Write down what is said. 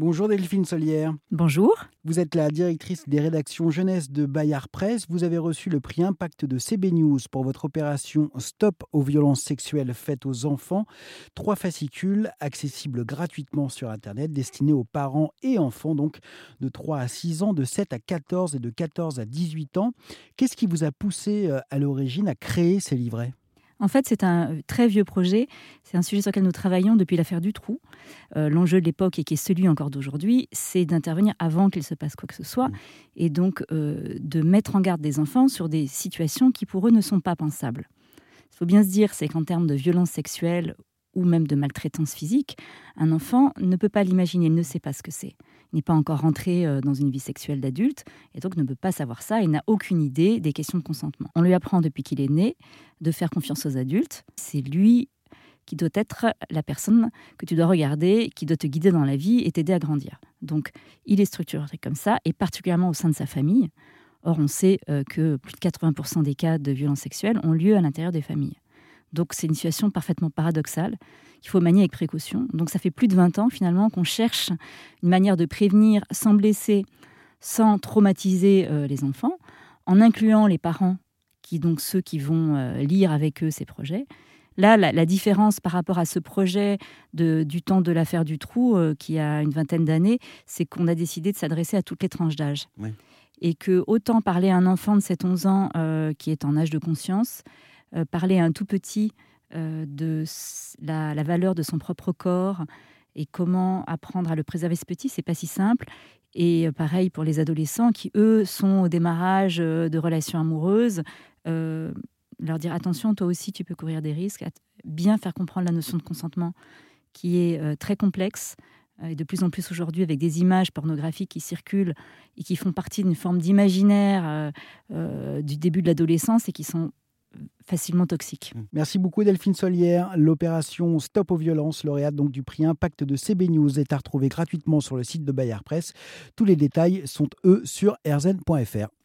Bonjour Delphine Solière. Bonjour. Vous êtes la directrice des rédactions jeunesse de Bayard Presse. Vous avez reçu le prix Impact de CB News pour votre opération Stop aux violences sexuelles faites aux enfants. Trois fascicules accessibles gratuitement sur Internet destinés aux parents et enfants, donc de 3 à 6 ans, de 7 à 14 et de 14 à 18 ans. Qu'est-ce qui vous a poussé euh, à l'origine à créer ces livrets? En fait, c'est un très vieux projet. C'est un sujet sur lequel nous travaillons depuis l'affaire du trou. Euh, l'enjeu de l'époque, et qui est celui encore d'aujourd'hui, c'est d'intervenir avant qu'il se passe quoi que ce soit, mmh. et donc euh, de mettre en garde des enfants sur des situations qui pour eux ne sont pas pensables. Il faut bien se dire, c'est qu'en termes de violence sexuelle ou même de maltraitance physique, un enfant ne peut pas l'imaginer, il ne sait pas ce que c'est. Il n'est pas encore rentré euh, dans une vie sexuelle d'adulte et donc ne peut pas savoir ça et n'a aucune idée des questions de consentement. On lui apprend depuis qu'il est né de faire confiance aux adultes. C'est lui qui doit être la personne que tu dois regarder, qui doit te guider dans la vie et t'aider à grandir. Donc il est structuré comme ça, et particulièrement au sein de sa famille. Or, on sait euh, que plus de 80% des cas de violences sexuelles ont lieu à l'intérieur des familles. Donc c'est une situation parfaitement paradoxale qu'il faut manier avec précaution. Donc ça fait plus de 20 ans finalement qu'on cherche une manière de prévenir sans blesser, sans traumatiser euh, les enfants, en incluant les parents, qui donc ceux qui vont euh, lire avec eux ces projets. Là, la, différence par rapport à ce projet du temps de l'affaire du trou, euh, qui a une vingtaine d'années, c'est qu'on a décidé de s'adresser à toutes les tranches d'âge. Et que autant parler à un enfant de 7-11 ans qui est en âge de conscience, euh, parler à un tout petit euh, de la, valeur de son propre corps et comment apprendre à le préserver ce petit, c'est pas si simple. Et euh, pareil pour les adolescents qui, eux, sont au démarrage de relations amoureuses. leur dire attention, toi aussi, tu peux courir des risques. Bien faire comprendre la notion de consentement qui est très complexe et de plus en plus aujourd'hui avec des images pornographiques qui circulent et qui font partie d'une forme d'imaginaire du début de l'adolescence et qui sont facilement toxique. Mmh. Merci beaucoup Delphine Solière. L'opération Stop aux violences, lauréate donc du prix Impact de CB News, est à retrouver gratuitement sur le site de Bayard Presse. Tous les détails sont eux sur rzn.fr.